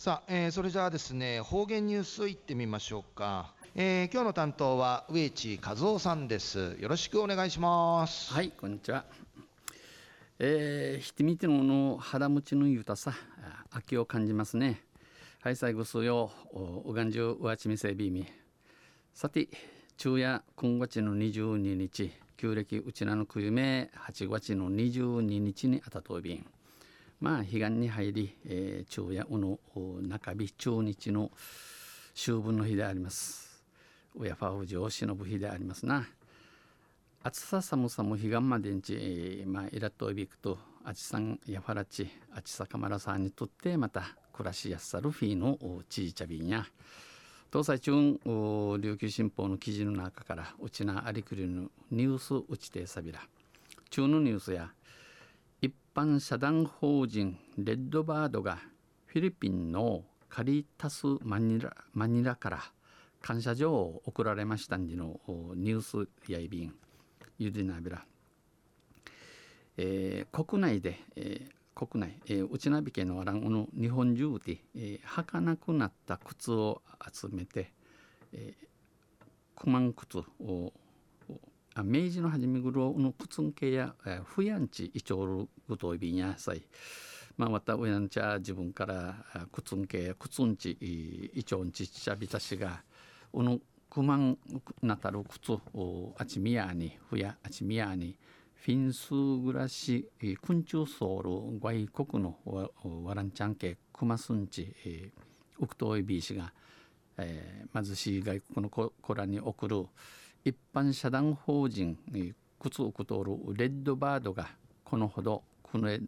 さあ、えーそれじゃあですね方言ニュースいってみましょうか、えー今日の担当は植地和夫さんですよろしくお願いしますはい、こんにちは。えー、ひてみてのの肌持ちのゆたさ、あ秋を感じますね。はい、最後数よ、おがんじゅうわちみせびみ。さて、昼夜今月の22日、旧暦うちなのくゆめ8月の22日にあたとびん。まあ、彼岸に入り、えー、昼夜うの中日中日の秋分の日であります。親ファウジを忍ぶ日でありますな。暑さ寒さも彼岸までんち、えーまあ、イラッといびくとあちさんやファラチあちさかまらさんにとってまた暮らしやすさるフィのちいちゃびんや東西中お琉球新報の記事の中からうちなありくりのニュースうちてさびら中のニュースや一般社団法人レッドバードがフィリピンのカリタスマニラマニラから感謝状を送られましたんでのニュースやいびんゆでなびら、えー国内で、えー国内、えー、内ナビ家のあらんの日本中で、えー、儚くなった靴を集めて、えー、9万靴を明治の初め頃の靴んけや、えー、ふやんちいちょうるぐといびんやさい。まあまたうやんちゃ自分からあ靴んけや靴んちいいちょんちちゃびたしがおのくまんなたる靴をあちみやにふやあちみやにフィンス暮らしえー昆虫ソウル外国のわわらんちゃんけくますんちえーウクトイビー氏が、えー貧しい外国の子子らに送る一般社団法人えー靴ウクトールレッドバードがこのほどクネ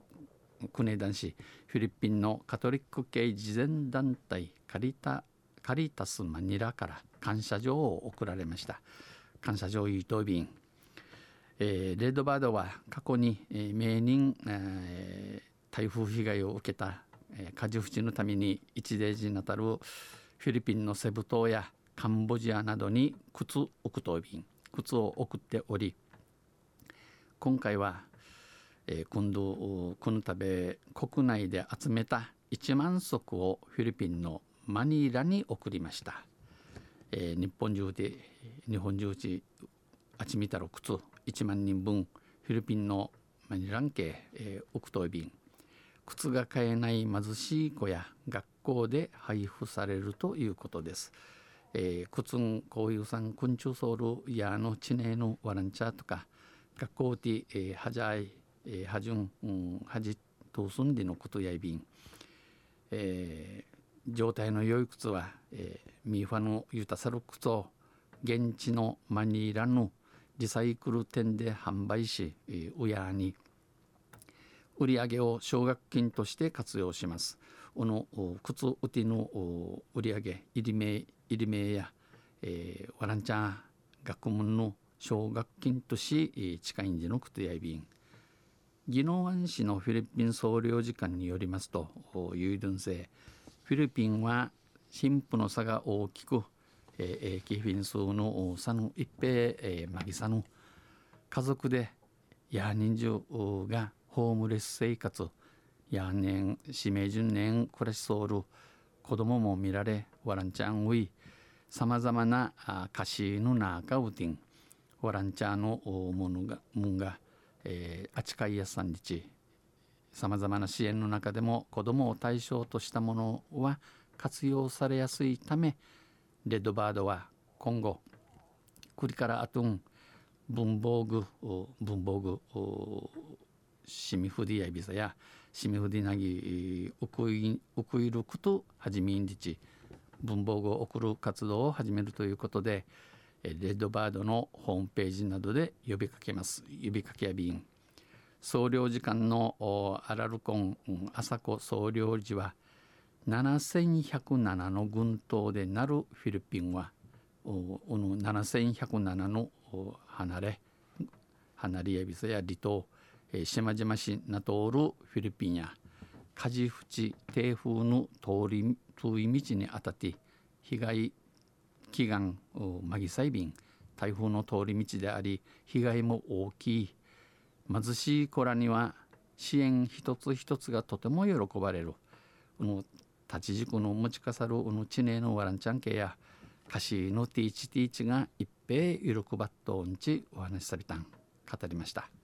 クネ男子フィリピンのカトリック系慈善団体カリタカリタスマニラから感謝状を贈られました。感謝状イート便、えーレッドバードは過去に、えー名人、えー台風被害を受けた、えー、火事淵のために一大事にあたるフィリピンのセブ島やカンボジアなどに靴送答便靴を送っており今回は、えー今度この度国内で集めた1万足をフィリピンのマニラに送りました、えー日本中で日本中地あちみたろ靴1万人分フィリピンのマニラン系、えー、奥東便靴が買えない貧しい子や学校で配布されるということです。えー、靴んこういうさん昆虫ソウルやの地名のワランチャーとか学校で、えー、はじゃい、えー、はじゅん、うん、はじとすんでのことやいびん、えー状態の良い靴は、えーミーファのユタサル靴を現地のマニラのリサイクル店で販売し、えー親に売り上げを奨学金として活用します。このお靴売りのお売り上げ、入り名、入り名や、えー、ワランチャ学問の奨学金とし、えー近いんじの靴やいびん。宜野湾市のフィリピン総領事館によりますと、おユイドゥン製フィリピンは貧富の差が大きく、えーえーキフィン数の差の一平、えー、マギサの家族でヤーニンジュがホームレス生活ヤーネン指名順年暮らしソウル子供も見られワランチャンウィさまざまな歌詞の中ウティンワランチャーのものがもんが、えー、あちかいやさんにち。さまざまな支援の中でも子どもを対象としたものは活用されやすいためレッドバードは今後クリからあとん文房具文房具シミフディやビザやシミフディなぎウクイウクイルクと始めんりち文房具を送る活動を始めるということでえレッドバードのホームページなどで呼びかけます。呼びかけや便総領事館のおアラルコンうん朝子総領事は7107の群島でなるフィリピンはおおの7107のお離れ離れやびさや離島、島々市なとおるフィリピンや梶淵低風の通り通り道にあたって被害祈願マギサイビン台風の通り道であり被害も大きい。貧しい子らには支援一つ一つがとても喜ばれる。の立ち軸の持ち飾るうぬちねのワランちゃんけや歌詞のティーチティーチが一平ゆるくばっとんちお話しさびたん語りました。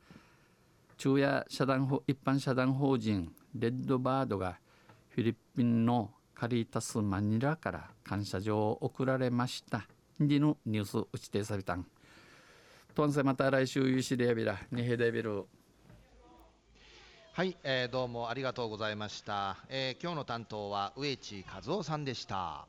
昼夜社団法一般社団法人レッドバードがフィリピンのカリータスマニラから感謝状を送られました。でのニュース打ちてさびたん。とんせまた来週ゆしでやびらにへでびるはい、えーどうもありがとうございました、えー今日の担当は植地和夫さんでした。